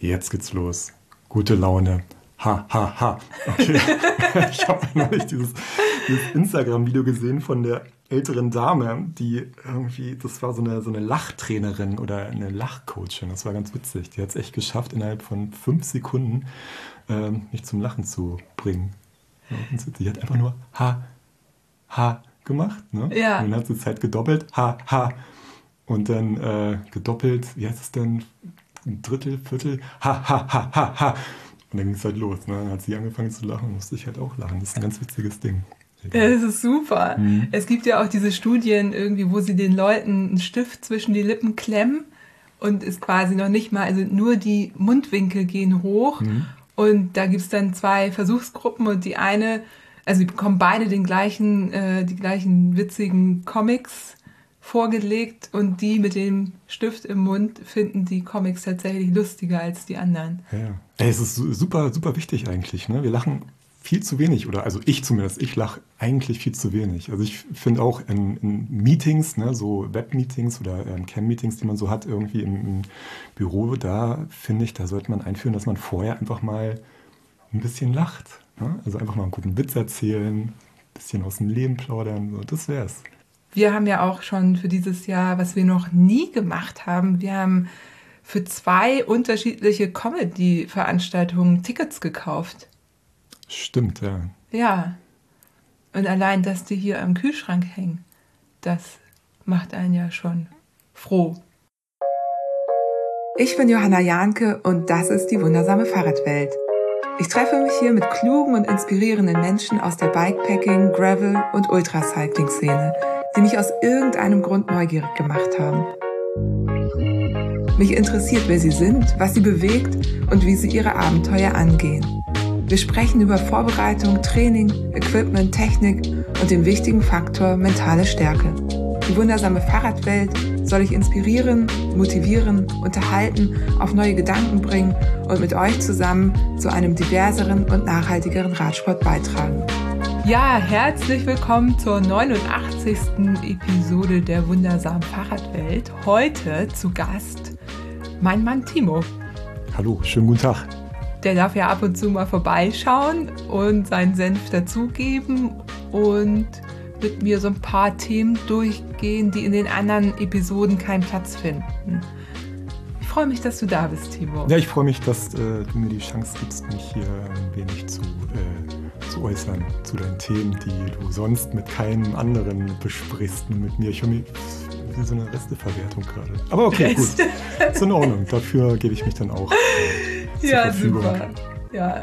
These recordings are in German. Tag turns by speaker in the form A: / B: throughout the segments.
A: Jetzt geht's los. Gute Laune. Ha, ha, ha. Okay. ich habe neulich dieses, dieses Instagram-Video gesehen von der älteren Dame, die irgendwie, das war so eine, so eine Lachtrainerin oder eine Lachcoachin. Das war ganz witzig. Die hat es echt geschafft, innerhalb von fünf Sekunden ähm, mich zum Lachen zu bringen. Die hat einfach nur ha, ha gemacht. Ne?
B: Ja.
A: Und dann hat sie Zeit gedoppelt, ha, ha. Und dann äh, gedoppelt, wie heißt es denn? Ein Drittel, Viertel, ha, ha, ha, ha, ha. Und dann ging es halt los. Ne? Dann hat sie angefangen zu lachen musste ich halt auch lachen. Das ist ein ganz witziges Ding.
B: Ja, das ist super. Mhm. Es gibt ja auch diese Studien irgendwie, wo sie den Leuten einen Stift zwischen die Lippen klemmen und ist quasi noch nicht mal, also nur die Mundwinkel gehen hoch. Mhm. Und da gibt es dann zwei Versuchsgruppen und die eine, also die bekommen beide den gleichen, äh, die gleichen witzigen Comics vorgelegt und die mit dem Stift im Mund finden die Comics tatsächlich lustiger als die anderen.
A: Ja, es ist super, super wichtig eigentlich. Ne? Wir lachen viel zu wenig oder also ich zumindest, ich lache eigentlich viel zu wenig. Also ich finde auch in, in, Meetings, ne, so Web-Meetings oder ähm, Cam-Meetings, die man so hat irgendwie im, im Büro, da finde ich, da sollte man einführen, dass man vorher einfach mal ein bisschen lacht. Ne? Also einfach mal einen guten Witz erzählen, ein bisschen aus dem Leben plaudern, so, das wär's.
B: Wir haben ja auch schon für dieses Jahr, was wir noch nie gemacht haben, wir haben für zwei unterschiedliche Comedy-Veranstaltungen Tickets gekauft.
A: Stimmt, ja.
B: Ja. Und allein, dass die hier am Kühlschrank hängen, das macht einen ja schon froh. Ich bin Johanna Jahnke und das ist die wundersame Fahrradwelt. Ich treffe mich hier mit klugen und inspirierenden Menschen aus der Bikepacking, Gravel und Ultracycling-Szene die mich aus irgendeinem Grund neugierig gemacht haben. Mich interessiert, wer sie sind, was sie bewegt und wie sie ihre Abenteuer angehen. Wir sprechen über Vorbereitung, Training, Equipment, Technik und den wichtigen Faktor mentale Stärke. Die wundersame Fahrradwelt soll ich inspirieren, motivieren, unterhalten, auf neue Gedanken bringen und mit euch zusammen zu einem diverseren und nachhaltigeren Radsport beitragen. Ja, herzlich willkommen zur 89. Episode der wundersamen Fahrradwelt. Heute zu Gast mein Mann Timo.
A: Hallo, schönen guten Tag.
B: Der darf ja ab und zu mal vorbeischauen und seinen Senf dazugeben und mit mir so ein paar Themen durchgehen, die in den anderen Episoden keinen Platz finden. Ich freue mich, dass du da bist, Timo.
A: Ja, ich freue mich, dass äh, du mir die Chance gibst, mich hier ein wenig zu zu äußern zu deinen Themen, die du sonst mit keinem anderen besprichst, mit mir. Ich höre mir wie so eine Resteverwertung gerade. Aber okay, gut. Ist in Ordnung. Dafür gebe ich mich dann auch.
B: Äh, ja, Verfügung. super. Ja.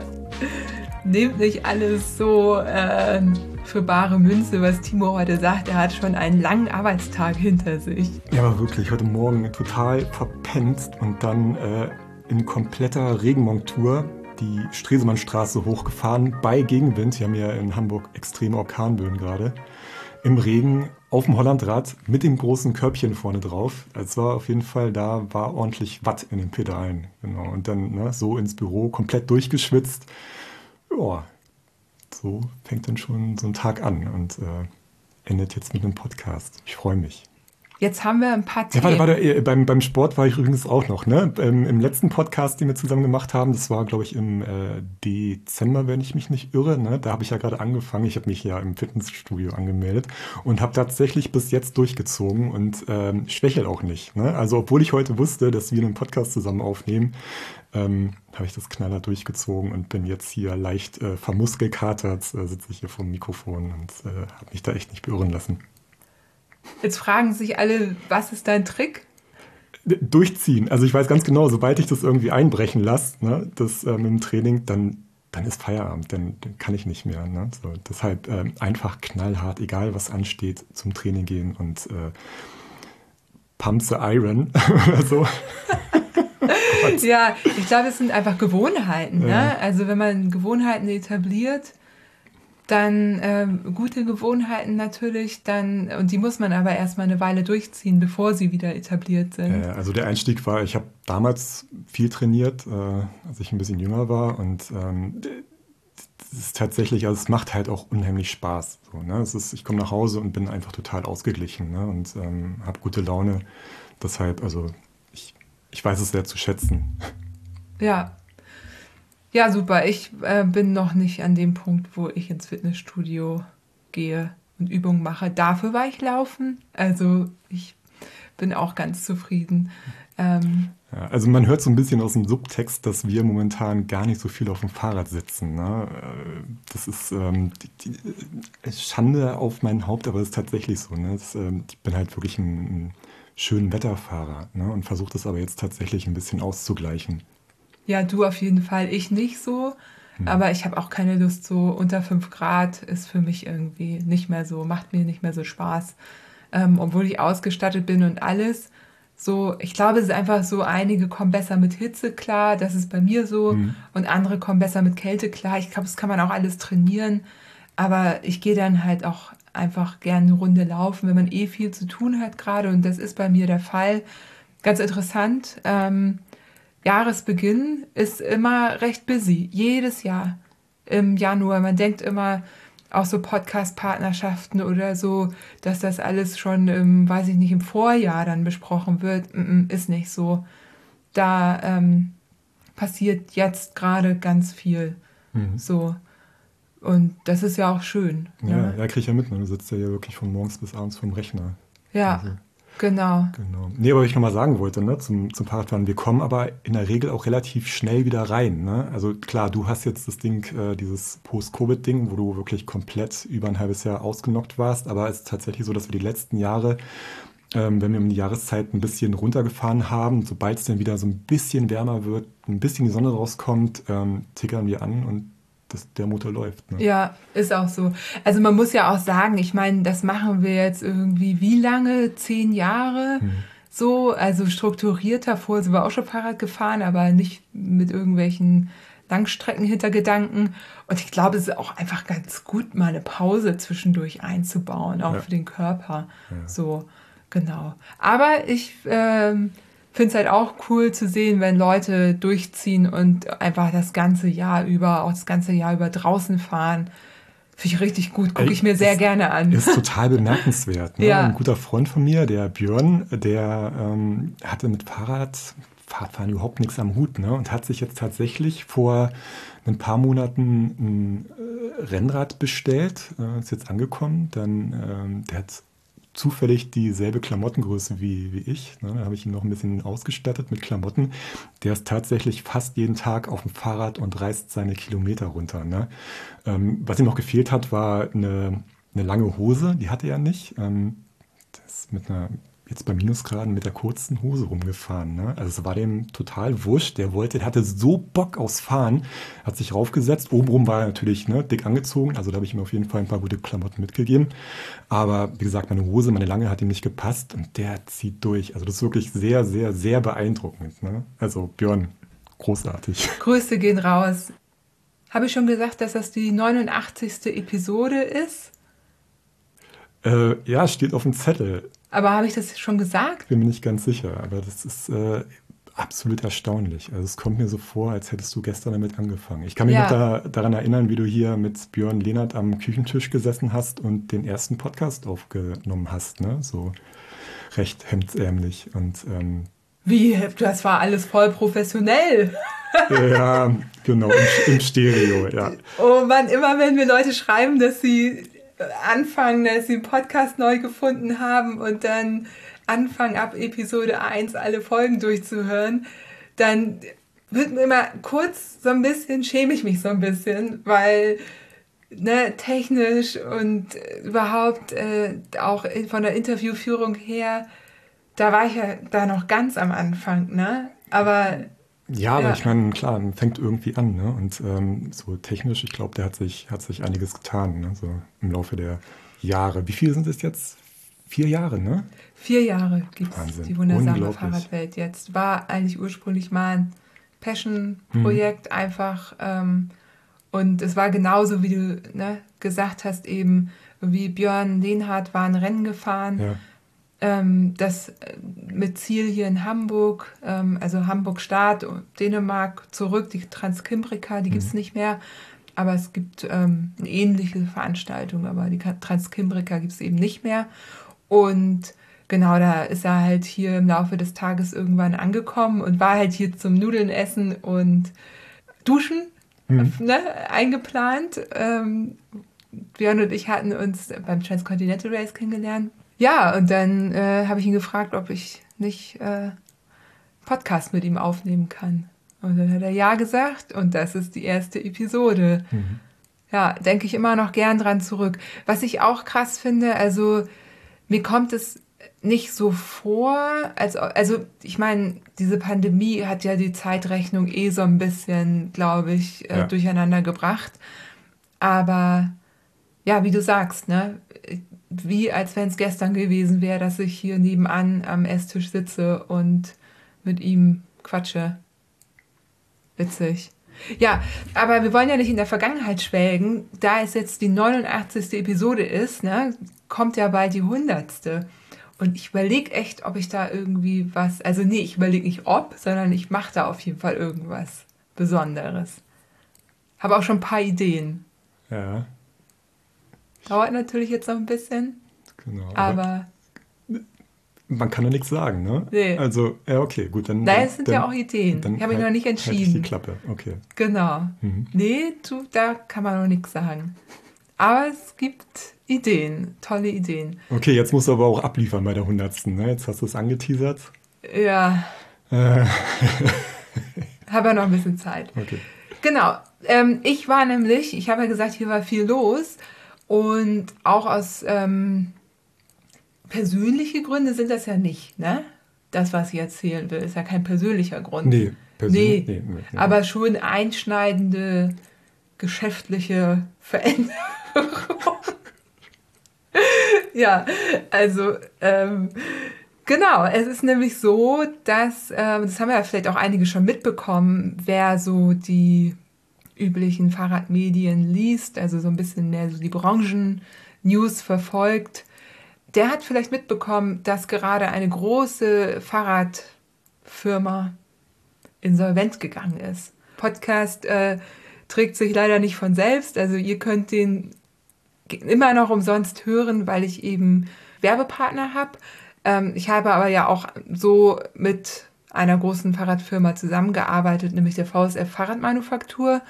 B: Nehmt nicht alles so äh, für bare Münze, was Timo heute sagt. Er hat schon einen langen Arbeitstag hinter sich.
A: Ja, aber wirklich, heute Morgen total verpennt und dann äh, in kompletter Regenmontur die Stresemannstraße hochgefahren bei Gegenwind. Wir haben ja in Hamburg extreme Orkanböen gerade. Im Regen auf dem Hollandrad mit dem großen Körbchen vorne drauf. Es war auf jeden Fall, da war ordentlich Watt in den Pedalen. Genau. Und dann ne, so ins Büro, komplett durchgeschwitzt. Ja, so fängt dann schon so ein Tag an und äh, endet jetzt mit einem Podcast. Ich freue mich.
B: Jetzt haben wir ein paar
A: Themen. Ja, warte, warte, beim, beim Sport war ich übrigens auch noch, ne? Ähm, Im letzten Podcast, den wir zusammen gemacht haben, das war, glaube ich, im äh, Dezember, wenn ich mich nicht irre, ne? Da habe ich ja gerade angefangen. Ich habe mich ja im Fitnessstudio angemeldet und habe tatsächlich bis jetzt durchgezogen und ähm, schwächel auch nicht. Ne? Also, obwohl ich heute wusste, dass wir einen Podcast zusammen aufnehmen, ähm, habe ich das knaller durchgezogen und bin jetzt hier leicht äh, vermuskelkatert, äh, sitze ich hier vor dem Mikrofon und äh, habe mich da echt nicht beirren lassen.
B: Jetzt fragen sich alle, was ist dein Trick?
A: Durchziehen. Also ich weiß ganz genau, sobald ich das irgendwie einbrechen lasse, ne, das ähm, im Training, dann, dann ist Feierabend, dann, dann kann ich nicht mehr. Ne? So, deshalb ähm, einfach knallhart, egal was ansteht, zum Training gehen und äh, Pump the Iron oder so.
B: ja, ich glaube, es sind einfach Gewohnheiten. Ne? Ja. Also wenn man Gewohnheiten etabliert, dann ähm, gute Gewohnheiten natürlich, dann, und die muss man aber erstmal eine Weile durchziehen, bevor sie wieder etabliert sind.
A: Äh, also der Einstieg war, ich habe damals viel trainiert, äh, als ich ein bisschen jünger war und ähm, das ist tatsächlich, also es macht halt auch unheimlich Spaß. So, ne? es ist, ich komme nach Hause und bin einfach total ausgeglichen ne? und ähm, habe gute Laune. Deshalb, also ich, ich weiß es sehr zu schätzen.
B: Ja. Ja, super. Ich äh, bin noch nicht an dem Punkt, wo ich ins Fitnessstudio gehe und Übungen mache. Dafür war ich laufen. Also ich bin auch ganz zufrieden. Ähm,
A: ja, also man hört so ein bisschen aus dem Subtext, dass wir momentan gar nicht so viel auf dem Fahrrad sitzen. Ne? Äh, das ist ähm, die, die, äh, Schande auf mein Haupt, aber es ist tatsächlich so. Ne? Das, ähm, ich bin halt wirklich ein, ein schönen Wetterfahrer ne? und versuche das aber jetzt tatsächlich ein bisschen auszugleichen.
B: Ja, du auf jeden Fall, ich nicht so. Hm. Aber ich habe auch keine Lust, so unter 5 Grad ist für mich irgendwie nicht mehr so, macht mir nicht mehr so Spaß. Ähm, obwohl ich ausgestattet bin und alles. So, ich glaube, es ist einfach so, einige kommen besser mit Hitze klar, das ist bei mir so, mhm. und andere kommen besser mit Kälte klar. Ich glaube, das kann man auch alles trainieren. Aber ich gehe dann halt auch einfach gerne eine Runde laufen, wenn man eh viel zu tun hat gerade. Und das ist bei mir der Fall. Ganz interessant. Ähm, Jahresbeginn ist immer recht busy. Jedes Jahr im Januar. Man denkt immer, auch so Podcast-Partnerschaften oder so, dass das alles schon im, weiß ich nicht, im Vorjahr dann besprochen wird. Ist nicht so. Da ähm, passiert jetzt gerade ganz viel. Mhm. So. Und das ist ja auch schön.
A: Ja, ne? ja kriege ich ja mit. Ne? Du sitzt ja hier wirklich von morgens bis abends vom Rechner.
B: Ja. Also. Genau.
A: genau. Nee, aber was ich nochmal sagen wollte, ne, zum, zum Fahrradfahren, wir kommen aber in der Regel auch relativ schnell wieder rein. Ne? Also klar, du hast jetzt das Ding, äh, dieses Post-Covid-Ding, wo du wirklich komplett über ein halbes Jahr ausgenockt warst, aber es ist tatsächlich so, dass wir die letzten Jahre ähm, wenn wir um die Jahreszeit ein bisschen runtergefahren haben, sobald es dann wieder so ein bisschen wärmer wird, ein bisschen die Sonne rauskommt, ähm, tickern wir an und dass der Motor läuft.
B: Ne? Ja, ist auch so. Also man muss ja auch sagen, ich meine, das machen wir jetzt irgendwie wie lange? Zehn Jahre? Hm. So, also strukturierter. Vorher sind wir auch schon Fahrrad gefahren, aber nicht mit irgendwelchen Langstreckenhintergedanken. Und ich glaube, es ist auch einfach ganz gut, mal eine Pause zwischendurch einzubauen, auch ja. für den Körper. Ja. So, genau. Aber ich ähm, finde es halt auch cool zu sehen, wenn Leute durchziehen und einfach das ganze Jahr über, auch das ganze Jahr über draußen fahren. Finde ich richtig gut, gucke ich mir sehr ist, gerne an.
A: Ist total bemerkenswert. Ne? Ja. Ein guter Freund von mir, der Björn, der ähm, hatte mit Fahrrad, Fahrradfahren überhaupt nichts am Hut ne? und hat sich jetzt tatsächlich vor ein paar Monaten ein äh, Rennrad bestellt, äh, ist jetzt angekommen. Dann, ähm, der hat zufällig dieselbe Klamottengröße wie, wie ich. Ne? Da habe ich ihn noch ein bisschen ausgestattet mit Klamotten. Der ist tatsächlich fast jeden Tag auf dem Fahrrad und reißt seine Kilometer runter. Ne? Ähm, was ihm noch gefehlt hat, war eine, eine lange Hose. Die hatte er nicht. Ähm, das mit einer jetzt bei Minusgraden mit der kurzen Hose rumgefahren. Ne? Also es war dem total wurscht. Der wollte, der hatte so Bock aufs Fahren, hat sich raufgesetzt. Obenrum war er natürlich ne, dick angezogen, also da habe ich ihm auf jeden Fall ein paar gute Klamotten mitgegeben. Aber wie gesagt, meine Hose, meine lange hat ihm nicht gepasst und der zieht durch. Also das ist wirklich sehr, sehr, sehr beeindruckend. Ne? Also Björn, großartig.
B: Grüße gehen raus. Habe ich schon gesagt, dass das die 89. Episode ist?
A: Äh, ja, steht auf dem Zettel.
B: Aber habe ich das schon gesagt?
A: Bin mir nicht ganz sicher, aber das ist äh, absolut erstaunlich. Also es kommt mir so vor, als hättest du gestern damit angefangen. Ich kann mich ja. noch da, daran erinnern, wie du hier mit Björn Lehnert am Küchentisch gesessen hast und den ersten Podcast aufgenommen hast, ne? So recht hemdsärmlich und ähm,
B: wie, das war alles voll professionell.
A: ja, genau, im, im Stereo, ja.
B: Oh Mann, immer wenn mir Leute schreiben, dass sie anfangen, dass sie einen Podcast neu gefunden haben und dann anfangen ab Episode 1 alle Folgen durchzuhören, dann wird mir immer kurz so ein bisschen, schäme ich mich so ein bisschen, weil ne, technisch und überhaupt äh, auch von der Interviewführung her, da war ich ja da noch ganz am Anfang, ne? Aber
A: ja, aber ja. ich meine, klar, man fängt irgendwie an, ne? Und ähm, so technisch, ich glaube, der hat sich, hat sich einiges getan, ne? So im Laufe der Jahre. Wie viele sind es jetzt? Vier Jahre, ne?
B: Vier Jahre gibt es die wundersame Fahrradwelt jetzt. War eigentlich ursprünglich mal ein Passion-Projekt, hm. einfach. Ähm, und es war genauso, wie du ne, gesagt hast, eben, wie Björn Lehnhardt war ein Rennen gefahren. Ja ähm, das äh, mit Ziel hier in Hamburg, ähm, also Hamburg Start, Dänemark zurück, die Transkimbrika, die mhm. gibt es nicht mehr. Aber es gibt ähm, eine ähnliche Veranstaltung, aber die Transkimbrika gibt es eben nicht mehr. Und genau, da ist er halt hier im Laufe des Tages irgendwann angekommen und war halt hier zum Nudeln essen und Duschen mhm. ne, eingeplant. Ähm, Björn und ich hatten uns beim Transcontinental Race kennengelernt. Ja, und dann äh, habe ich ihn gefragt, ob ich nicht äh, Podcast mit ihm aufnehmen kann. Und dann hat er ja gesagt und das ist die erste Episode. Mhm. Ja, denke ich immer noch gern dran zurück. Was ich auch krass finde, also mir kommt es nicht so vor, als also ich meine, diese Pandemie hat ja die Zeitrechnung eh so ein bisschen, glaube ich, äh, ja. durcheinander gebracht. Aber ja, wie du sagst, ne, wie als wenn es gestern gewesen wäre, dass ich hier nebenan am Esstisch sitze und mit ihm quatsche. Witzig. Ja, aber wir wollen ja nicht in der Vergangenheit schwelgen. Da es jetzt die 89. Episode ist, ne, kommt ja bald die 100. Und ich überlege echt, ob ich da irgendwie was, also nee, ich überlege nicht ob, sondern ich mache da auf jeden Fall irgendwas Besonderes. Habe auch schon ein paar Ideen.
A: Ja.
B: Dauert natürlich jetzt noch ein bisschen. Genau. Aber.
A: Man kann ja nichts sagen, ne?
B: Nee.
A: Also, ja, okay, gut. Dann,
B: Nein, es sind dann, ja auch Ideen. Dann ich habe mich noch nicht entschieden. Halt
A: die Klappe, okay.
B: Genau. Mhm. Nee, du, da kann man noch nichts sagen. Aber es gibt Ideen, tolle Ideen.
A: Okay, jetzt musst du aber auch abliefern bei der 100. Ne? Jetzt hast du es angeteasert.
B: Ja. Äh. habe ja noch ein bisschen Zeit.
A: Okay.
B: Genau. Ähm, ich war nämlich, ich habe ja gesagt, hier war viel los. Und auch aus ähm, persönlichen Gründen sind das ja nicht, ne? Das, was ich erzählen will, ist ja kein persönlicher Grund.
A: Nee,
B: persönlich. Nee, nee, nee, aber schon einschneidende geschäftliche Veränderung. ja, also ähm, genau, es ist nämlich so, dass, ähm, das haben ja vielleicht auch einige schon mitbekommen, wer so die üblichen Fahrradmedien liest, also so ein bisschen mehr so die Branchen-News verfolgt, der hat vielleicht mitbekommen, dass gerade eine große Fahrradfirma insolvent gegangen ist. Podcast äh, trägt sich leider nicht von selbst, also ihr könnt den immer noch umsonst hören, weil ich eben Werbepartner habe. Ähm, ich habe aber ja auch so mit einer großen Fahrradfirma zusammengearbeitet, nämlich der VSF Fahrradmanufaktur.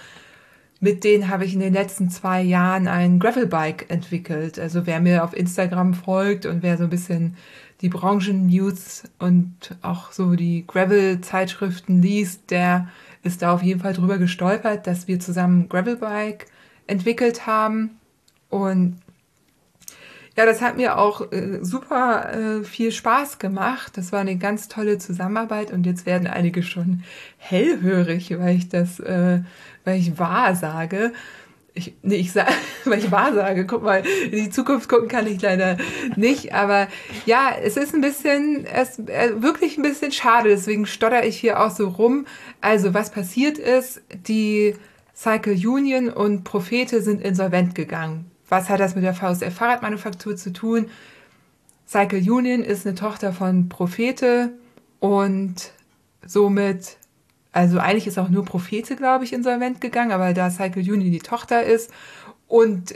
B: Mit denen habe ich in den letzten zwei Jahren ein Gravelbike entwickelt. Also wer mir auf Instagram folgt und wer so ein bisschen die Branchen-News und auch so die Gravel-Zeitschriften liest, der ist da auf jeden Fall drüber gestolpert, dass wir zusammen Gravelbike entwickelt haben. Und ja, das hat mir auch äh, super äh, viel Spaß gemacht. Das war eine ganz tolle Zusammenarbeit und jetzt werden einige schon hellhörig, weil ich das, äh, weil ich wahr sage. Ich, nee, ich sage, weil ich wahr sage, guck mal, in die Zukunft gucken kann ich leider nicht, aber ja, es ist ein bisschen, es äh, wirklich ein bisschen schade, deswegen stotter ich hier auch so rum. Also, was passiert ist, die Cycle Union und Prophete sind insolvent gegangen. Was hat das mit der VSF Fahrradmanufaktur zu tun? Cycle Union ist eine Tochter von Prophete und somit, also eigentlich ist auch nur Prophete, glaube ich, insolvent gegangen, aber da Cycle Union die Tochter ist und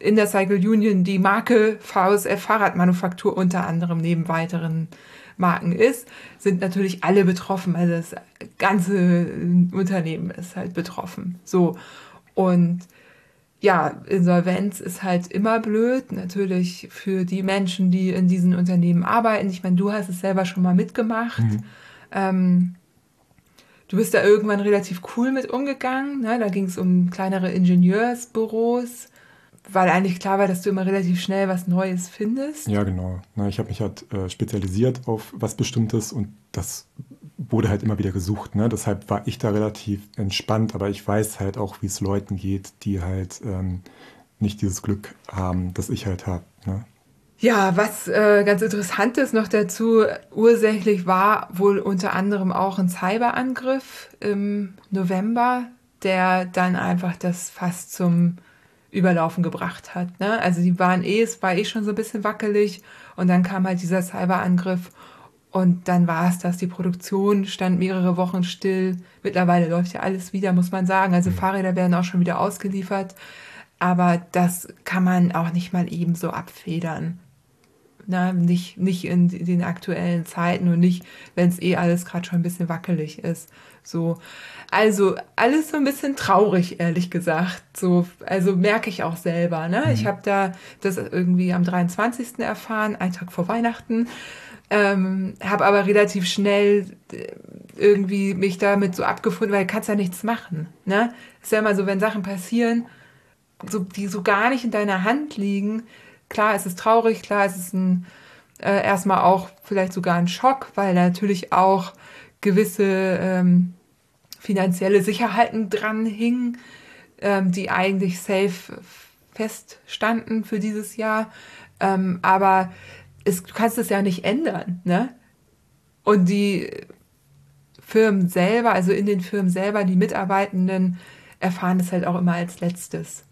B: in der Cycle Union die Marke VSF Fahrradmanufaktur unter anderem neben weiteren Marken ist, sind natürlich alle betroffen. Also das ganze Unternehmen ist halt betroffen. So. Und ja, Insolvenz ist halt immer blöd, natürlich für die Menschen, die in diesen Unternehmen arbeiten. Ich meine, du hast es selber schon mal mitgemacht. Mhm. Ähm, du bist da irgendwann relativ cool mit umgegangen. Ne? Da ging es um kleinere Ingenieursbüros, weil eigentlich klar war, dass du immer relativ schnell was Neues findest.
A: Ja, genau. Na, ich habe mich halt äh, spezialisiert auf was Bestimmtes und das wurde halt immer wieder gesucht. Ne? Deshalb war ich da relativ entspannt, aber ich weiß halt auch, wie es Leuten geht, die halt ähm, nicht dieses Glück haben, das ich halt habe. Ne?
B: Ja, was äh, ganz interessant ist noch dazu, ursächlich war wohl unter anderem auch ein Cyberangriff im November, der dann einfach das fast zum Überlaufen gebracht hat. Ne? Also die waren eh, es war eh schon so ein bisschen wackelig und dann kam halt dieser Cyberangriff und dann war es das. Die Produktion stand mehrere Wochen still. Mittlerweile läuft ja alles wieder, muss man sagen. Also mhm. Fahrräder werden auch schon wieder ausgeliefert. Aber das kann man auch nicht mal eben so abfedern. Na, nicht, nicht in den aktuellen Zeiten und nicht, wenn es eh alles gerade schon ein bisschen wackelig ist. So. Also alles so ein bisschen traurig, ehrlich gesagt. So, also merke ich auch selber. Ne? Mhm. Ich habe da das irgendwie am 23. erfahren, einen Tag vor Weihnachten. Ähm, habe aber relativ schnell äh, irgendwie mich damit so abgefunden, weil du kannst ja nichts machen. Ne? Ist ja immer so, wenn Sachen passieren, so, die so gar nicht in deiner Hand liegen. Klar, es ist traurig, klar, es ist ein, äh, erstmal auch vielleicht sogar ein Schock, weil natürlich auch gewisse ähm, finanzielle Sicherheiten dran hingen, ähm, die eigentlich safe feststanden für dieses Jahr. Ähm, aber es, du kannst es ja nicht ändern. Ne? Und die Firmen selber, also in den Firmen selber, die Mitarbeitenden erfahren es halt auch immer als letztes,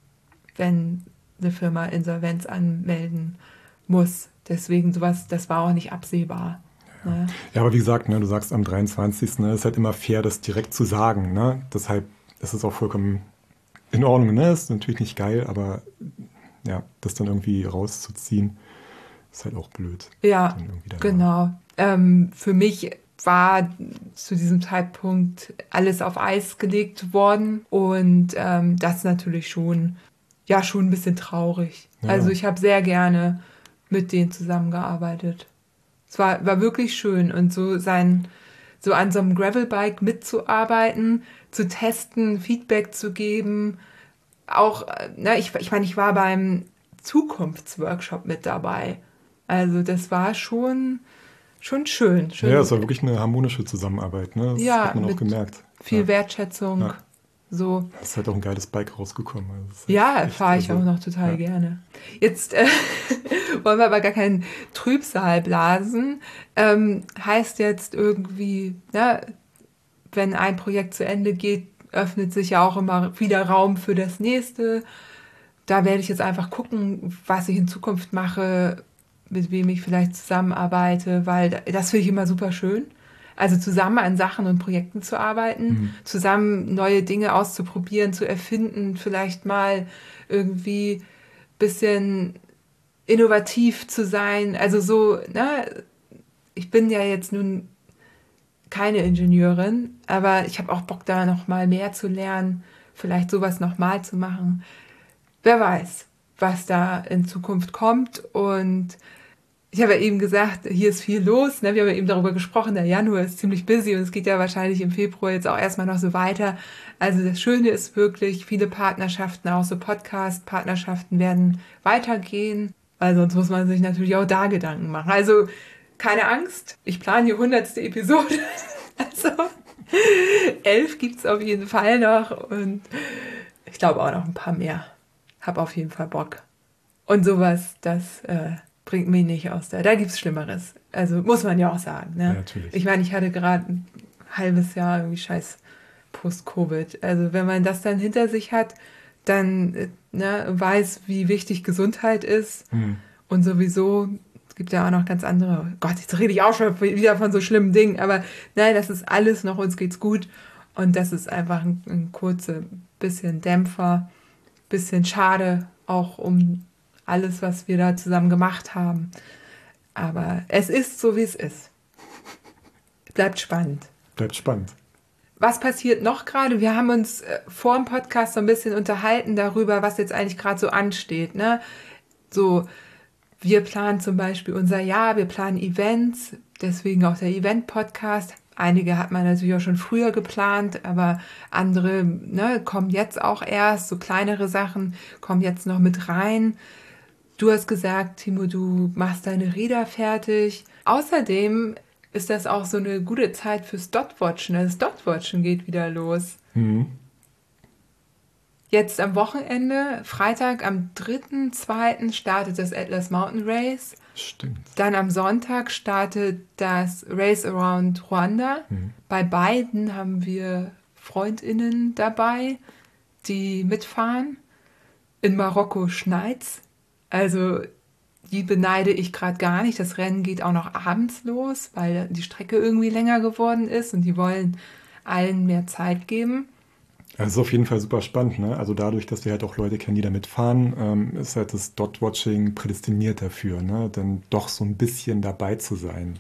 B: wenn eine Firma Insolvenz anmelden muss. Deswegen sowas, das war auch nicht absehbar.
A: Ja, ne? ja aber wie gesagt, ne, du sagst am 23. Ne, ist halt immer fair, das direkt zu sagen. Ne? Deshalb ist es auch vollkommen in Ordnung. Ne? Ist natürlich nicht geil, aber ja, das dann irgendwie rauszuziehen, ist halt auch blöd.
B: Ja, genau. Ähm, für mich war zu diesem Zeitpunkt alles auf Eis gelegt worden und ähm, das natürlich schon, ja, schon ein bisschen traurig. Ja. Also ich habe sehr gerne mit denen zusammengearbeitet. Es war, war wirklich schön und so sein, so an so einem Gravelbike mitzuarbeiten, zu testen, Feedback zu geben. Auch, na, ich, ich meine, ich war beim Zukunftsworkshop mit dabei. Also das war schon, schon schön, schön.
A: Ja, es war wirklich eine harmonische Zusammenarbeit, ne? Das
B: ja,
A: hat man auch gemerkt.
B: Viel ja. Wertschätzung. Ja. So.
A: Es ist halt auch ein geiles Bike rausgekommen.
B: Also ja, fahre ich also, auch noch total ja. gerne. Jetzt äh, wollen wir aber gar keinen Trübsal blasen. Ähm, heißt jetzt irgendwie, ne, wenn ein Projekt zu Ende geht, öffnet sich ja auch immer wieder Raum für das nächste. Da werde ich jetzt einfach gucken, was ich in Zukunft mache, mit wem ich vielleicht zusammenarbeite, weil das finde ich immer super schön. Also zusammen an Sachen und Projekten zu arbeiten, mhm. zusammen neue Dinge auszuprobieren, zu erfinden, vielleicht mal irgendwie bisschen innovativ zu sein. Also so, ne, ich bin ja jetzt nun keine Ingenieurin, aber ich habe auch Bock da noch mal mehr zu lernen, vielleicht sowas noch mal zu machen. Wer weiß, was da in Zukunft kommt und ich habe ja eben gesagt, hier ist viel los. Ne? Wir haben ja eben darüber gesprochen, der Januar ist ziemlich busy und es geht ja wahrscheinlich im Februar jetzt auch erstmal noch so weiter. Also das Schöne ist wirklich, viele Partnerschaften, auch so Podcast-Partnerschaften werden weitergehen, weil sonst muss man sich natürlich auch da Gedanken machen. Also keine Angst, ich plane die hundertste Episode. also elf gibt es auf jeden Fall noch und ich glaube auch noch ein paar mehr. Hab auf jeden Fall Bock. Und sowas, das... Äh, bringt mich nicht aus der. Da gibt es Schlimmeres. Also muss man ja auch sagen. Ne? Ja, natürlich. Ich meine, ich hatte gerade ein halbes Jahr irgendwie scheiß Post-Covid. Also wenn man das dann hinter sich hat, dann ne, weiß, wie wichtig Gesundheit ist. Mhm. Und sowieso es gibt ja auch noch ganz andere. Gott, jetzt rede ich auch schon wieder von so schlimmen Dingen. Aber nein, das ist alles noch, uns geht's gut. Und das ist einfach ein, ein kurzer bisschen Dämpfer, bisschen schade, auch um alles, was wir da zusammen gemacht haben. Aber es ist so, wie es ist. Bleibt spannend.
A: Bleibt spannend.
B: Was passiert noch gerade? Wir haben uns äh, vor dem Podcast so ein bisschen unterhalten darüber, was jetzt eigentlich gerade so ansteht. Ne? So, wir planen zum Beispiel unser Jahr, wir planen Events, deswegen auch der Event-Podcast. Einige hat man natürlich auch schon früher geplant, aber andere ne, kommen jetzt auch erst, so kleinere Sachen kommen jetzt noch mit rein. Du hast gesagt, Timo, du machst deine Räder fertig. Außerdem ist das auch so eine gute Zeit fürs Dotwatchen. Das Dotwatchen geht wieder los. Mhm. Jetzt am Wochenende, Freitag am 3.2. startet das Atlas Mountain Race.
A: Stimmt.
B: Dann am Sonntag startet das Race Around Rwanda. Mhm. Bei beiden haben wir FreundInnen dabei, die mitfahren. In Marokko schneit's. Also die beneide ich gerade gar nicht. Das Rennen geht auch noch abends los, weil die Strecke irgendwie länger geworden ist und die wollen allen mehr Zeit geben.
A: Das ist auf jeden Fall super spannend. Ne? Also dadurch, dass wir halt auch Leute kennen, die damit fahren, ähm, ist halt das Dot-Watching prädestiniert dafür, ne? dann doch so ein bisschen dabei zu sein.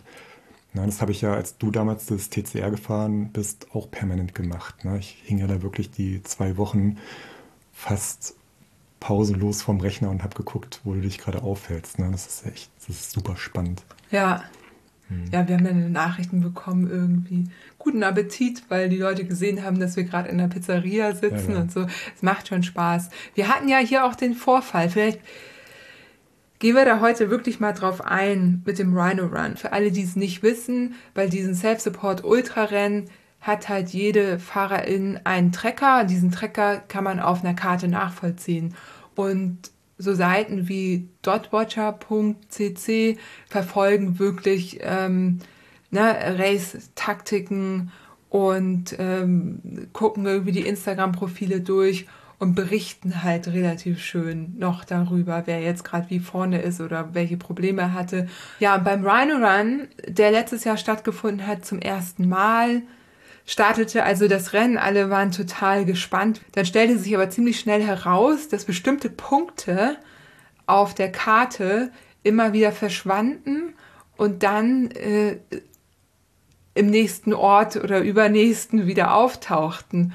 A: Na, das habe ich ja, als du damals das TCR gefahren bist, auch permanent gemacht. Ne? Ich hing ja da wirklich die zwei Wochen fast pausenlos vom Rechner und habe geguckt, wo du dich gerade aufhältst. Ne? Das ist echt, das ist super spannend.
B: Ja. Hm. Ja, wir haben dann Nachrichten bekommen, irgendwie guten Appetit, weil die Leute gesehen haben, dass wir gerade in der Pizzeria sitzen ja. und so. Es macht schon Spaß. Wir hatten ja hier auch den Vorfall. Vielleicht gehen wir da heute wirklich mal drauf ein mit dem Rhino Run. Für alle, die es nicht wissen, bei diesem Self-Support Ultra-Rennen hat halt jede Fahrerin einen Trecker. Diesen Trecker kann man auf einer Karte nachvollziehen. Und so Seiten wie dotwatcher.cc verfolgen wirklich ähm, ne, Race-Taktiken und ähm, gucken irgendwie die Instagram-Profile durch und berichten halt relativ schön noch darüber, wer jetzt gerade wie vorne ist oder welche Probleme er hatte. Ja, beim Rhino Run, der letztes Jahr stattgefunden hat zum ersten Mal, startete also das Rennen, alle waren total gespannt. Dann stellte sich aber ziemlich schnell heraus, dass bestimmte Punkte auf der Karte immer wieder verschwanden und dann äh, im nächsten Ort oder übernächsten wieder auftauchten.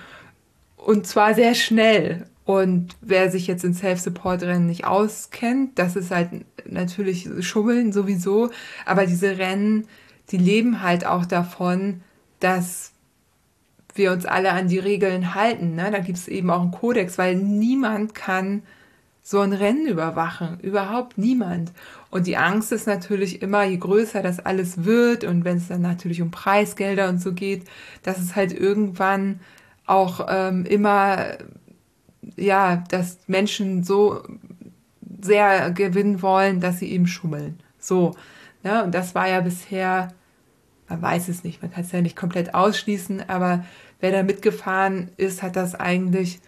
B: Und zwar sehr schnell. Und wer sich jetzt in Self-Support-Rennen nicht auskennt, das ist halt natürlich Schummeln sowieso. Aber diese Rennen, die leben halt auch davon, dass wir uns alle an die Regeln halten. Ne? Da gibt es eben auch einen Kodex, weil niemand kann so ein Rennen überwachen. Überhaupt niemand. Und die Angst ist natürlich immer, je größer das alles wird und wenn es dann natürlich um Preisgelder und so geht, dass es halt irgendwann auch ähm, immer, ja, dass Menschen so sehr gewinnen wollen, dass sie eben schummeln. So. Ne? Und das war ja bisher man weiß es nicht, man kann es ja nicht komplett ausschließen, aber wer da mitgefahren ist, hat das eigentlich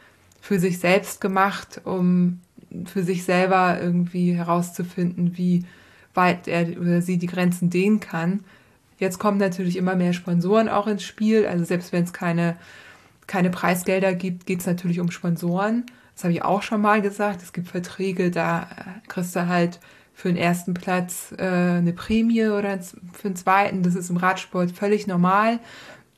B: für sich selbst gemacht, um für sich selber irgendwie herauszufinden, wie weit er oder sie die Grenzen dehnen kann. Jetzt kommen natürlich immer mehr Sponsoren auch ins Spiel. Also selbst wenn es keine, keine Preisgelder gibt, geht es natürlich um Sponsoren. Das habe ich auch schon mal gesagt. Es gibt Verträge, da kriegst du halt für den ersten Platz äh, eine Prämie oder für den zweiten. Das ist im Radsport völlig normal.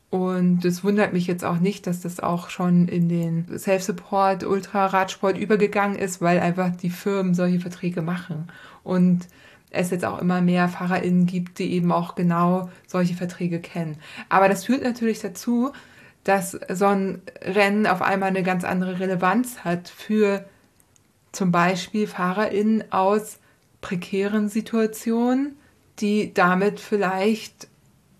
B: Und es wundert mich jetzt auch nicht, dass das auch schon in den Self-Support, Ultra-Radsport übergegangen ist, weil einfach die Firmen solche Verträge machen. Und es jetzt auch immer mehr FahrerInnen gibt, die eben auch genau solche Verträge kennen. Aber das führt natürlich dazu, dass so ein Rennen auf einmal eine ganz andere Relevanz hat für zum Beispiel FahrerInnen aus prekären Situationen, die damit vielleicht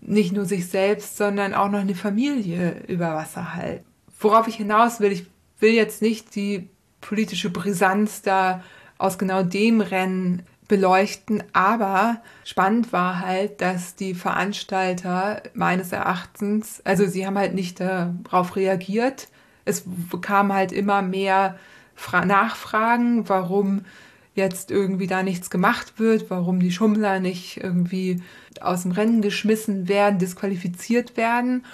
B: nicht nur sich selbst, sondern auch noch eine Familie über Wasser halten. Worauf ich hinaus will, ich will jetzt nicht die politische Brisanz da aus genau dem Rennen beleuchten, aber spannend war halt, dass die Veranstalter meines Erachtens, also sie haben halt nicht darauf reagiert. Es kam halt immer mehr Nachfragen, warum jetzt irgendwie da nichts gemacht wird, warum die Schummler nicht irgendwie aus dem Rennen geschmissen werden, disqualifiziert werden,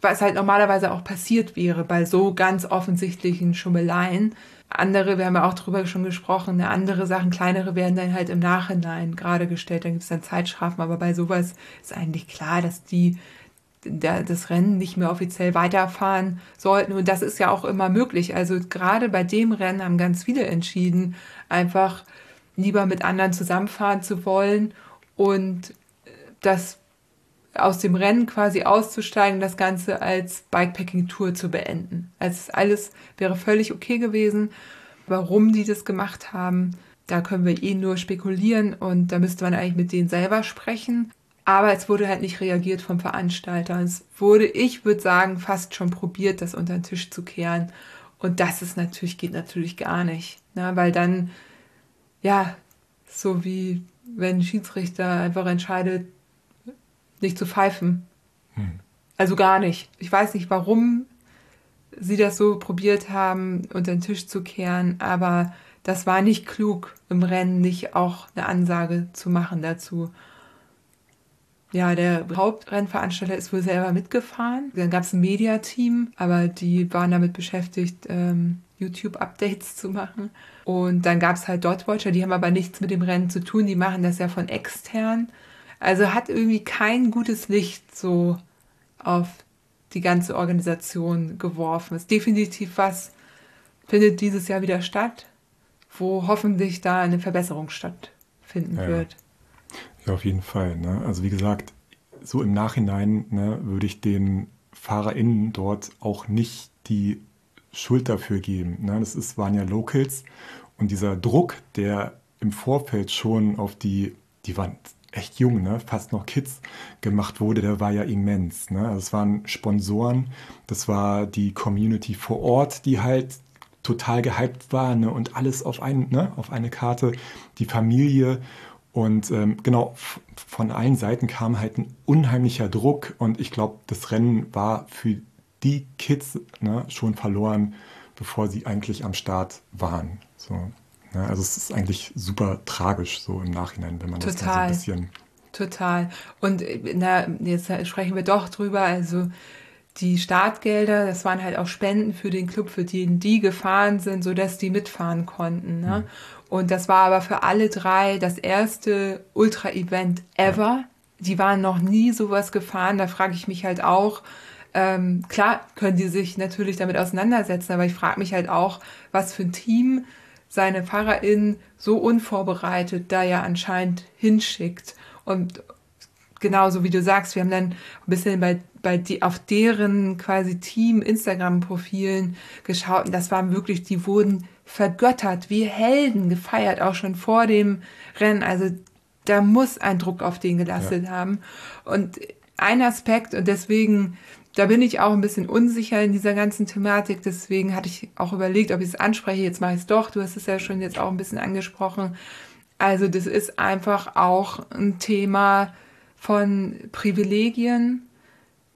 B: was halt normalerweise auch passiert wäre bei so ganz offensichtlichen Schummeleien. Andere, wir haben ja auch drüber schon gesprochen, ne, andere Sachen, kleinere werden dann halt im Nachhinein gerade gestellt, dann gibt es dann Zeitstrafen, aber bei sowas ist eigentlich klar, dass die das Rennen nicht mehr offiziell weiterfahren sollten. Und das ist ja auch immer möglich. Also gerade bei dem Rennen haben ganz viele entschieden, einfach lieber mit anderen zusammenfahren zu wollen und das aus dem Rennen quasi auszusteigen, das Ganze als Bikepacking-Tour zu beenden. Also alles wäre völlig okay gewesen. Warum die das gemacht haben, da können wir eh nur spekulieren und da müsste man eigentlich mit denen selber sprechen. Aber es wurde halt nicht reagiert vom Veranstalter. Es wurde, ich würde sagen, fast schon probiert, das unter den Tisch zu kehren. Und das ist natürlich, geht natürlich gar nicht. Ne? Weil dann, ja, so wie wenn ein Schiedsrichter einfach entscheidet, nicht zu pfeifen. Hm. Also gar nicht. Ich weiß nicht, warum sie das so probiert haben, unter den Tisch zu kehren, aber das war nicht klug, im Rennen nicht auch eine Ansage zu machen dazu. Ja, der Hauptrennveranstalter ist wohl selber mitgefahren. Dann gab es ein Mediateam, aber die waren damit beschäftigt, ähm, YouTube-Updates zu machen. Und dann gab es halt Dotwatcher, die haben aber nichts mit dem Rennen zu tun, die machen das ja von extern. Also hat irgendwie kein gutes Licht so auf die ganze Organisation geworfen. Ist definitiv was, findet dieses Jahr wieder statt, wo hoffentlich da eine Verbesserung stattfinden ja. wird.
A: Ja, auf jeden Fall. Ne? Also wie gesagt, so im Nachhinein ne, würde ich den FahrerInnen dort auch nicht die Schuld dafür geben. Ne? Das ist, waren ja Locals und dieser Druck, der im Vorfeld schon auf die, die waren echt jung, ne? fast noch Kids gemacht wurde, der war ja immens. Ne? Also es waren Sponsoren, das war die Community vor Ort, die halt total gehypt war ne? und alles auf, ein, ne? auf eine Karte, die Familie und ähm, genau, von allen Seiten kam halt ein unheimlicher Druck und ich glaube, das Rennen war für die Kids ne, schon verloren, bevor sie eigentlich am Start waren. So, ne? Also es ist eigentlich super tragisch so im Nachhinein, wenn man Total. das mal so ein bisschen.
B: Total. Und na, jetzt sprechen wir doch drüber. Also die Startgelder, das waren halt auch Spenden für den Club, für den die gefahren sind, sodass die mitfahren konnten. Ne? Mhm. Und das war aber für alle drei das erste Ultra-Event ever. Die waren noch nie sowas gefahren. Da frage ich mich halt auch, ähm, klar können die sich natürlich damit auseinandersetzen, aber ich frage mich halt auch, was für ein Team seine FahrerInnen so unvorbereitet da ja anscheinend hinschickt. Und genauso wie du sagst, wir haben dann ein bisschen bei, bei die, auf deren quasi Team-Instagram-Profilen geschaut und das waren wirklich, die wurden vergöttert, wie Helden gefeiert, auch schon vor dem Rennen. Also da muss ein Druck auf den gelastet ja. haben. Und ein Aspekt, und deswegen, da bin ich auch ein bisschen unsicher in dieser ganzen Thematik, deswegen hatte ich auch überlegt, ob ich es anspreche. Jetzt mache ich es doch, du hast es ja schon jetzt auch ein bisschen angesprochen. Also das ist einfach auch ein Thema von Privilegien,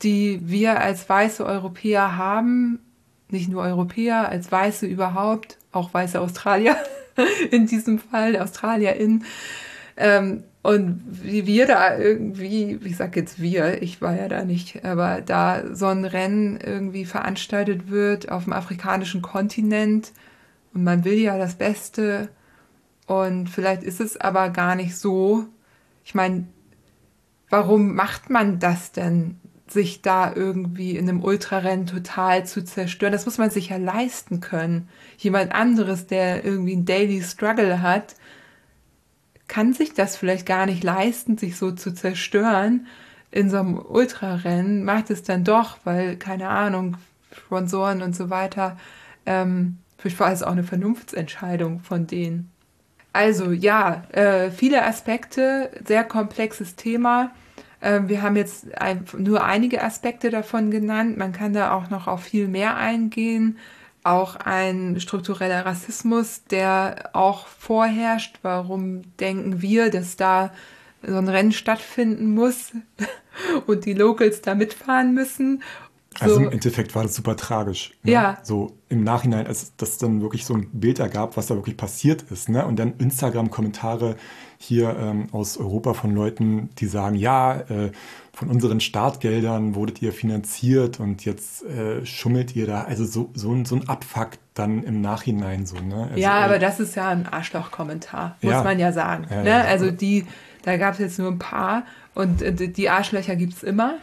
B: die wir als weiße Europäer haben, nicht nur Europäer, als Weiße überhaupt, auch weiße Australier in diesem Fall, AustralierInnen. Ähm, und wie wir da irgendwie, ich sag jetzt wir, ich war ja da nicht, aber da so ein Rennen irgendwie veranstaltet wird auf dem afrikanischen Kontinent und man will ja das Beste und vielleicht ist es aber gar nicht so. Ich meine, warum macht man das denn? sich da irgendwie in einem Ultrarennen total zu zerstören. Das muss man sich ja leisten können. Jemand anderes, der irgendwie einen Daily Struggle hat, kann sich das vielleicht gar nicht leisten, sich so zu zerstören in so einem Ultrarennen, macht es dann doch, weil, keine Ahnung, Sponsoren und so weiter, ähm, vielleicht war es auch eine Vernunftsentscheidung von denen. Also ja, äh, viele Aspekte, sehr komplexes Thema. Ähm, wir haben jetzt nur einige Aspekte davon genannt. Man kann da auch noch auf viel mehr eingehen. Auch ein struktureller Rassismus, der auch vorherrscht. Warum denken wir, dass da so ein Rennen stattfinden muss und die Locals da mitfahren müssen?
A: Also im Endeffekt war das super tragisch.
B: Ne? Ja.
A: So im Nachhinein, als das dann wirklich so ein Bild ergab, was da wirklich passiert ist. Ne? Und dann Instagram-Kommentare hier ähm, aus Europa von Leuten, die sagen, ja, äh, von unseren Startgeldern wurdet ihr finanziert und jetzt äh, schummelt ihr da. Also so, so, ein, so ein Abfuck dann im Nachhinein so. Ne? Also,
B: ja, aber äh, das ist ja ein Arschloch-Kommentar, muss ja. man ja sagen. Ja, ne? ja, also die, da gab es jetzt nur ein paar und äh, die Arschlöcher gibt es immer.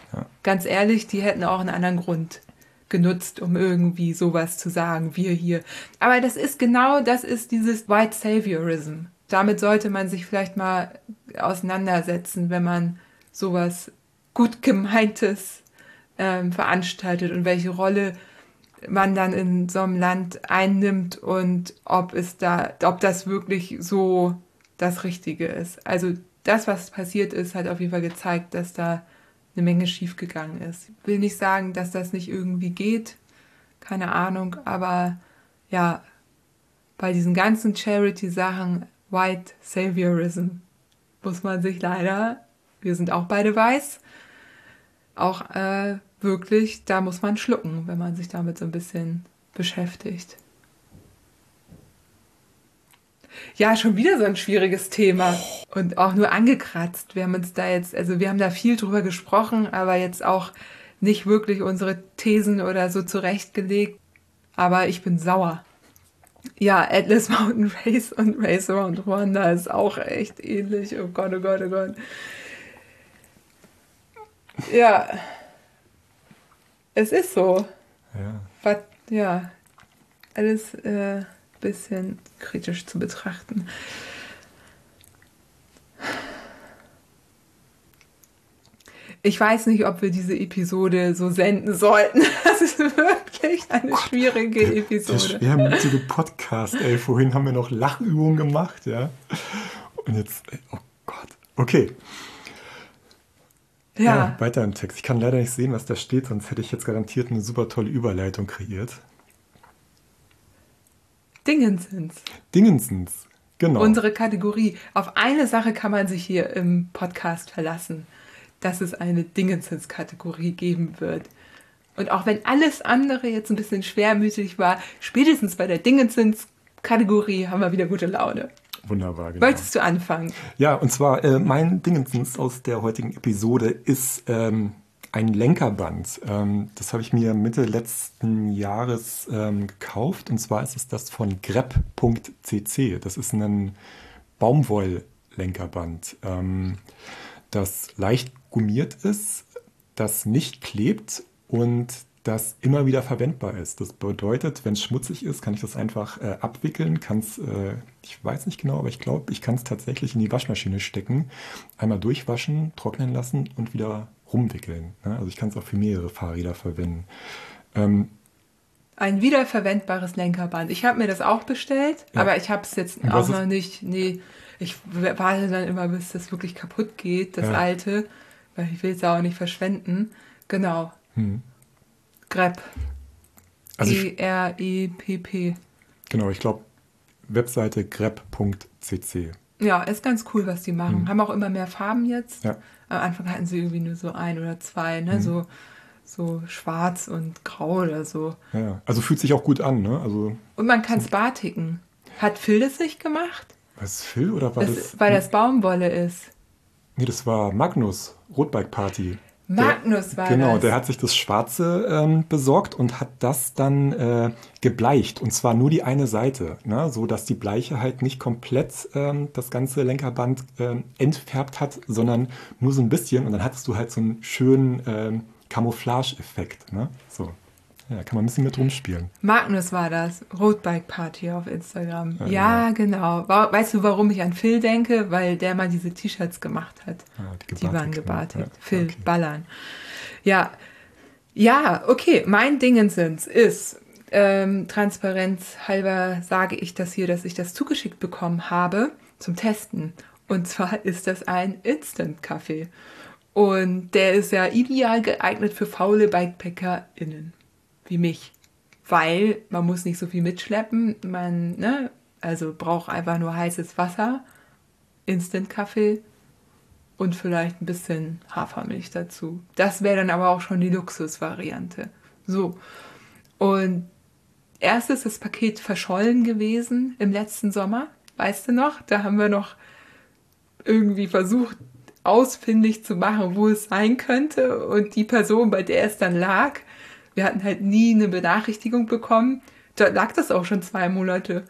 B: Ganz ehrlich, die hätten auch einen anderen Grund genutzt, um irgendwie sowas zu sagen, wir hier. Aber das ist genau, das ist dieses White Saviorism. Damit sollte man sich vielleicht mal auseinandersetzen, wenn man sowas gut gemeintes ähm, veranstaltet und welche Rolle man dann in so einem Land einnimmt und ob es da, ob das wirklich so das Richtige ist. Also das, was passiert ist, hat auf jeden Fall gezeigt, dass da eine Menge schiefgegangen ist. Ich will nicht sagen, dass das nicht irgendwie geht, keine Ahnung, aber ja, bei diesen ganzen Charity-Sachen, White Saviorism, muss man sich leider, wir sind auch beide weiß, auch äh, wirklich, da muss man schlucken, wenn man sich damit so ein bisschen beschäftigt. Ja, schon wieder so ein schwieriges Thema und auch nur angekratzt. Wir haben uns da jetzt, also wir haben da viel drüber gesprochen, aber jetzt auch nicht wirklich unsere Thesen oder so zurechtgelegt. Aber ich bin sauer. Ja, Atlas Mountain Race und Race Around Rwanda ist auch echt ähnlich. Oh Gott, oh Gott, oh Gott. Ja. Es ist so.
A: Ja.
B: Was, ja. Alles äh, bisschen kritisch zu betrachten. Ich weiß nicht, ob wir diese Episode so senden sollten. Das ist wirklich eine
A: Gott,
B: schwierige
A: Der
B: Episode.
A: schwermütige Podcast, ey. Vorhin haben wir noch Lachübungen gemacht, ja. Und jetzt, ey, oh Gott. Okay,
B: Ja,
A: ja, weiter im Text. Ich kann leider nicht sehen, was da steht, sonst hätte ich jetzt garantiert eine super tolle Überleitung kreiert.
B: Dingensens.
A: Dingensens, genau.
B: Unsere Kategorie. Auf eine Sache kann man sich hier im Podcast verlassen, dass es eine Dingensens-Kategorie geben wird. Und auch wenn alles andere jetzt ein bisschen schwermütig war, spätestens bei der Dingensens-Kategorie haben wir wieder gute Laune.
A: Wunderbar, genau.
B: Wolltest du anfangen?
A: Ja, und zwar äh, mein Dingensens aus der heutigen Episode ist ähm, ein Lenkerband. Ähm, das habe ich mir Mitte letzten Jahres ähm, gekauft. Und zwar ist es das von grep.cc. Das ist ein Baumwolllenkerband, ähm, das leicht gummiert ist, das nicht klebt und das immer wieder verwendbar ist. Das bedeutet, wenn es schmutzig ist, kann ich das einfach äh, abwickeln, kann es, äh, ich weiß nicht genau, aber ich glaube, ich kann es tatsächlich in die Waschmaschine stecken, einmal durchwaschen, trocknen lassen und wieder rumwickeln. Ne? Also ich kann es auch für mehrere Fahrräder verwenden. Ähm,
B: Ein wiederverwendbares Lenkerband. Ich habe mir das auch bestellt,
A: Ja.
B: aber ich habe es jetzt auch noch nicht. Nee, ich warte dann immer, bis das wirklich kaputt geht, das
A: Ja.
B: alte, weil ich will es ja auch nicht verschwenden. Genau.
A: hm.
B: Grep.
A: Also
B: E-R-E-P-P.
A: genau, ich glaube, Webseite grep.cc.
B: Ja, ist ganz cool, was die machen. Haben auch immer mehr Farben jetzt.
A: Hm. Ja.
B: Am Anfang hatten sie irgendwie nur so ein oder zwei, ne? So, so schwarz und grau oder so.
A: Ja. Also fühlt sich auch gut an, ne? Also,
B: Und man kann es batiken. Hat Phil das nicht gemacht?
A: Was Phil oder war
B: Das,
A: das?
B: weil das Baumwolle ist.
A: Nee, das war Magnus, Rotbike Party.
B: Magnus war
A: Genau,
B: das.
A: der hat sich das Schwarze ähm, besorgt und hat das dann äh, gebleicht. Und zwar nur die eine Seite, ne? so dass die Bleiche halt nicht komplett ähm, das ganze Lenkerband ähm, entfärbt hat, sondern nur so ein bisschen. Und dann hattest du halt so einen schönen ähm, Camouflage-Effekt. Ne? So. Ja, kann man ein bisschen mit rumspielen.
B: Magnus war das. Roadbike Party auf Instagram.
A: Ja,
B: Ja, genau. Wa- Weißt du, warum ich an Phil denke? Weil der mal diese T-Shirts gemacht hat.
A: Ah, die
B: Die waren
A: gebartigt, ne?
B: gebartigt.
A: Ja,
B: Phil,
A: okay.
B: ballern. Ja. Ja, okay. Mein Dingensens ist, ähm, Transparenz halber sage ich das hier, dass ich das zugeschickt bekommen habe zum Testen. Und zwar ist das ein Instant-Kaffee. Und der ist ja ideal geeignet für faule BikepackerInnen. Wie mich. Weil man muss nicht so viel mitschleppen. Man, ne, also braucht einfach nur heißes Wasser, Instant-Kaffee und vielleicht ein bisschen Hafermilch dazu. Das wäre dann aber auch schon die Luxusvariante. So. Und erst ist das Paket verschollen gewesen im letzten Sommer. Weißt du noch? Da haben wir noch irgendwie versucht, ausfindig zu machen, wo es sein könnte. Und die Person, bei der es dann lag, wir hatten halt nie eine Benachrichtigung bekommen. Da lag das auch schon zwei Monate.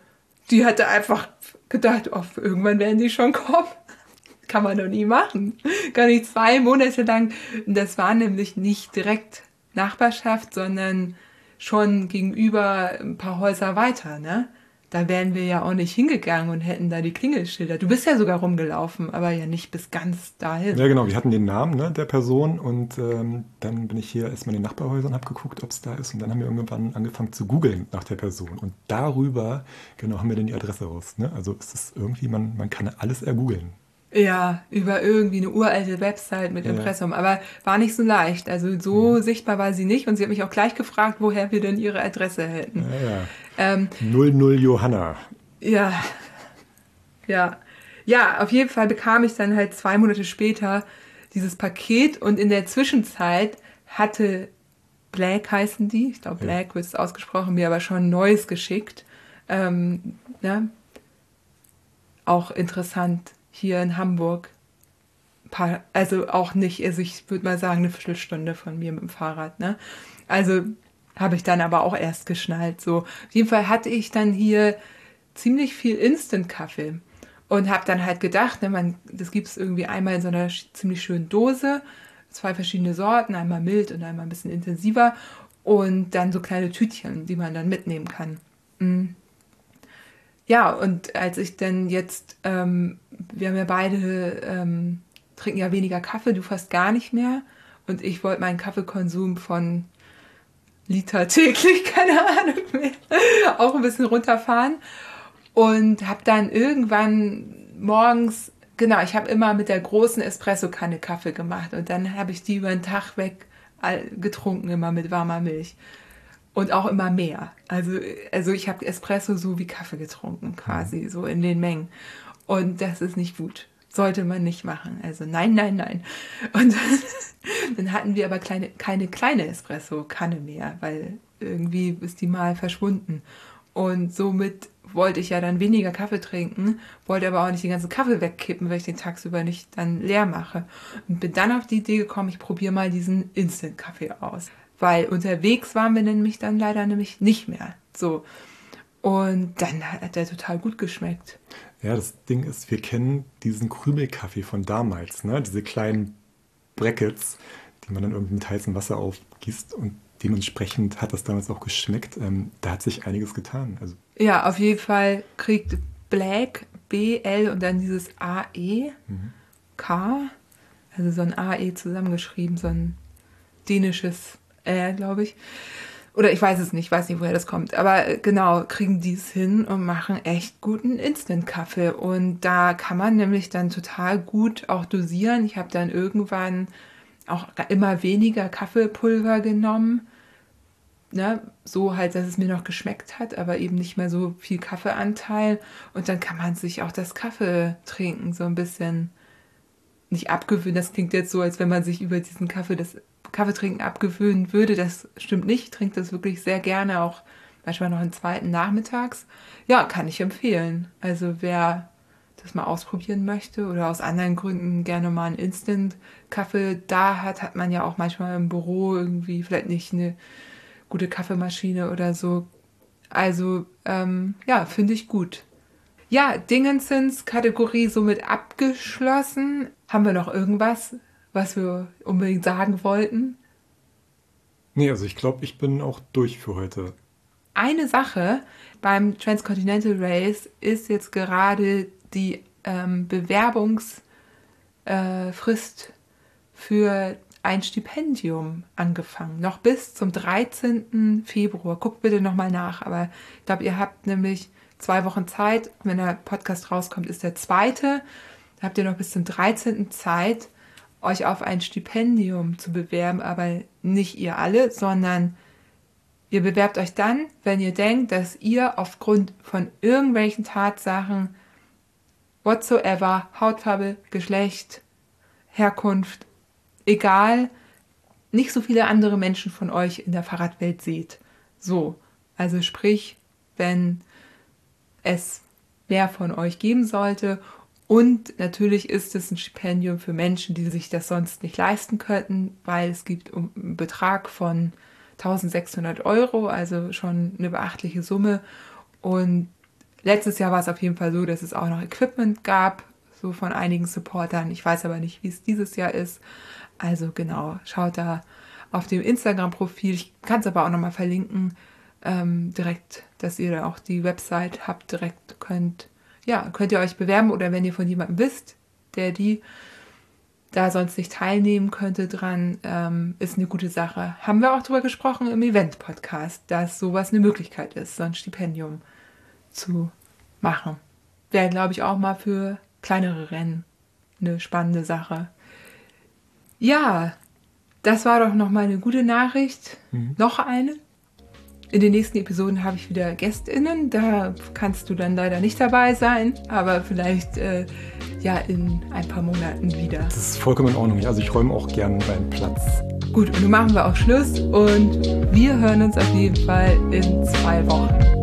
B: Die hatte einfach gedacht, oh, irgendwann werden die schon kommen. Kann man doch nie machen. Gar nicht zwei Monate lang. Das war nämlich nicht direkt Nachbarschaft, sondern schon gegenüber ein paar Häuser weiter, ne? Da wären wir ja auch nicht hingegangen und hätten da die Klingelschilder. Du bist ja sogar rumgelaufen, aber ja nicht bis ganz dahin.
A: Ja, genau. Wir hatten den Namen ne, der Person und ähm, dann bin ich hier erstmal in den Nachbarhäusern, habe geguckt, ob es da ist und dann haben wir irgendwann angefangen zu googeln nach der Person und darüber, genau, haben wir dann die Adresse raus. Ne? Also es ist irgendwie, man, man kann alles ergoogeln.
B: Ja, über irgendwie eine uralte Website mit
A: Ja.
B: Impressum. Aber war nicht so leicht. Also so sichtbar war sie nicht. Und sie hat mich auch gleich gefragt, woher wir denn ihre Adresse hätten.
A: Ja, ja.
B: Ähm,
A: 00 Johanna.
B: ja. Ja. Ja, auf jeden Fall bekam ich dann halt zwei Monate später dieses Paket und in der Zwischenzeit hatte Black heißen die, ich glaube
A: Ja.
B: Black wird es ausgesprochen, mir aber schon neues geschickt. Ähm, ne? auch interessant hier in Hamburg. Paar, also auch nicht, also ich würde mal sagen, eine Viertelstunde von mir mit dem Fahrrad. Ne? Also habe ich dann aber auch erst geschnallt. So, auf jeden Fall hatte ich dann hier ziemlich viel Instant-Kaffee und habe dann halt gedacht, ne, man, das gibt es irgendwie einmal in so einer ziemlich schönen Dose, zwei verschiedene Sorten, einmal mild und einmal ein bisschen intensiver und dann so kleine Tütchen, die man dann mitnehmen kann. Mhm. Ja, und als ich dann jetzt, ähm, wir haben ja beide, ähm, trinken ja weniger Kaffee, du fast gar nicht mehr. Und ich wollte meinen Kaffeekonsum von Liter täglich, keine Ahnung mehr, auch ein bisschen runterfahren. Und habe dann irgendwann morgens, genau, ich habe immer mit der großen Espresso-Kanne Kaffee gemacht. Und dann habe ich die über den Tag weg getrunken, immer mit warmer Milch. Und auch immer mehr. Also, also ich habe Espresso so wie Kaffee getrunken, quasi, so in den Mengen. Und das ist nicht gut. Sollte man nicht machen. Also nein, nein, nein. Und dann hatten wir aber kleine, keine kleine Espresso-Kanne mehr, weil irgendwie ist die mal verschwunden. Und somit wollte ich ja dann weniger Kaffee trinken, wollte aber auch nicht den ganzen Kaffee wegkippen, weil ich den tagsüber nicht dann leer mache. Und bin dann auf die Idee gekommen, ich probiere mal diesen Instant-Kaffee aus. Weil unterwegs waren wir nämlich dann leider nämlich nicht mehr. So. Und dann hat der total gut geschmeckt.
A: Ja, das Ding ist, wir kennen diesen Krümelkaffee von damals, ne? Diese kleinen Brackets, die man dann irgendwie mit heißem Wasser aufgießt und dementsprechend hat das damals auch geschmeckt. Ähm, da hat sich einiges getan. Also
B: ja, auf jeden Fall kriegt Black B, L und dann dieses AE, mhm. K, also so ein AE zusammengeschrieben, so ein dänisches R, glaube ich. Oder ich weiß es nicht, weiß nicht, woher das kommt. Aber äh, genau, kriegen die es hin und machen echt guten Instant-Kaffee. Und da kann man nämlich dann total gut auch dosieren. Ich habe dann irgendwann auch immer weniger Kaffeepulver genommen. Ne, so halt, dass es mir noch geschmeckt hat, aber eben nicht mehr so viel Kaffeeanteil. Und dann kann man sich auch das Kaffee trinken so ein bisschen nicht abgewöhnen. Das klingt jetzt so, als wenn man sich über diesen Kaffee das Kaffeetrinken abgewöhnen würde. Das stimmt nicht. Ich trinke das wirklich sehr gerne, auch manchmal noch einen zweiten nachmittags. Ja, kann ich empfehlen. Also wer das mal ausprobieren möchte oder aus anderen Gründen gerne mal einen Instant-Kaffee da hat, hat man ja auch manchmal im Büro irgendwie vielleicht nicht eine gute Kaffeemaschine oder so. Also ähm, ja, finde ich gut. Ja, Dingensens Kategorie somit abgeschlossen. Haben wir noch irgendwas, was wir unbedingt sagen wollten?
A: Nee, also ich glaube, ich bin auch durch für heute.
B: Eine Sache beim Transcontinental Race ist jetzt gerade die ähm, Bewerbungsfrist äh, für ein Stipendium angefangen. Noch bis zum 13. Februar. Guckt bitte nochmal nach. Aber ich glaube, ihr habt nämlich zwei Wochen Zeit. Wenn der Podcast rauskommt, ist der zweite. Da habt ihr noch bis zum 13. Zeit, euch auf ein Stipendium zu bewerben. Aber nicht ihr alle, sondern ihr bewerbt euch dann, wenn ihr denkt, dass ihr aufgrund von irgendwelchen Tatsachen whatsoever, Hautfarbe, Geschlecht, Herkunft, egal, nicht so viele andere Menschen von euch in der Fahrradwelt seht. So, also sprich, wenn es mehr von euch geben sollte und natürlich ist es ein Stipendium für Menschen, die sich das sonst nicht leisten könnten, weil es gibt einen Betrag von 1600 Euro, also schon eine beachtliche Summe. Und letztes Jahr war es auf jeden Fall so, dass es auch noch Equipment gab, so von einigen Supportern. Ich weiß aber nicht, wie es dieses Jahr ist. Also genau, schaut da auf dem Instagram-Profil. Ich kann es aber auch nochmal verlinken, ähm, direkt, dass ihr da auch die Website habt, direkt könnt, ja, könnt ihr euch bewerben oder wenn ihr von jemandem wisst, der die da sonst nicht teilnehmen könnte dran, ähm, ist eine gute Sache. Haben wir auch darüber gesprochen im Event-Podcast, dass sowas eine Möglichkeit ist, so ein Stipendium zu machen. Wäre, glaube ich, auch mal für kleinere Rennen eine spannende Sache. Ja, das war doch nochmal eine gute Nachricht. Mhm. Noch eine. In den nächsten Episoden habe ich wieder GästInnen. Da kannst du dann leider nicht dabei sein, aber vielleicht äh, ja in ein paar Monaten wieder.
A: Das ist vollkommen in Ordnung. Also ich räume auch gerne deinen Platz.
B: Gut, und nun machen wir auch Schluss und wir hören uns auf jeden Fall in zwei Wochen.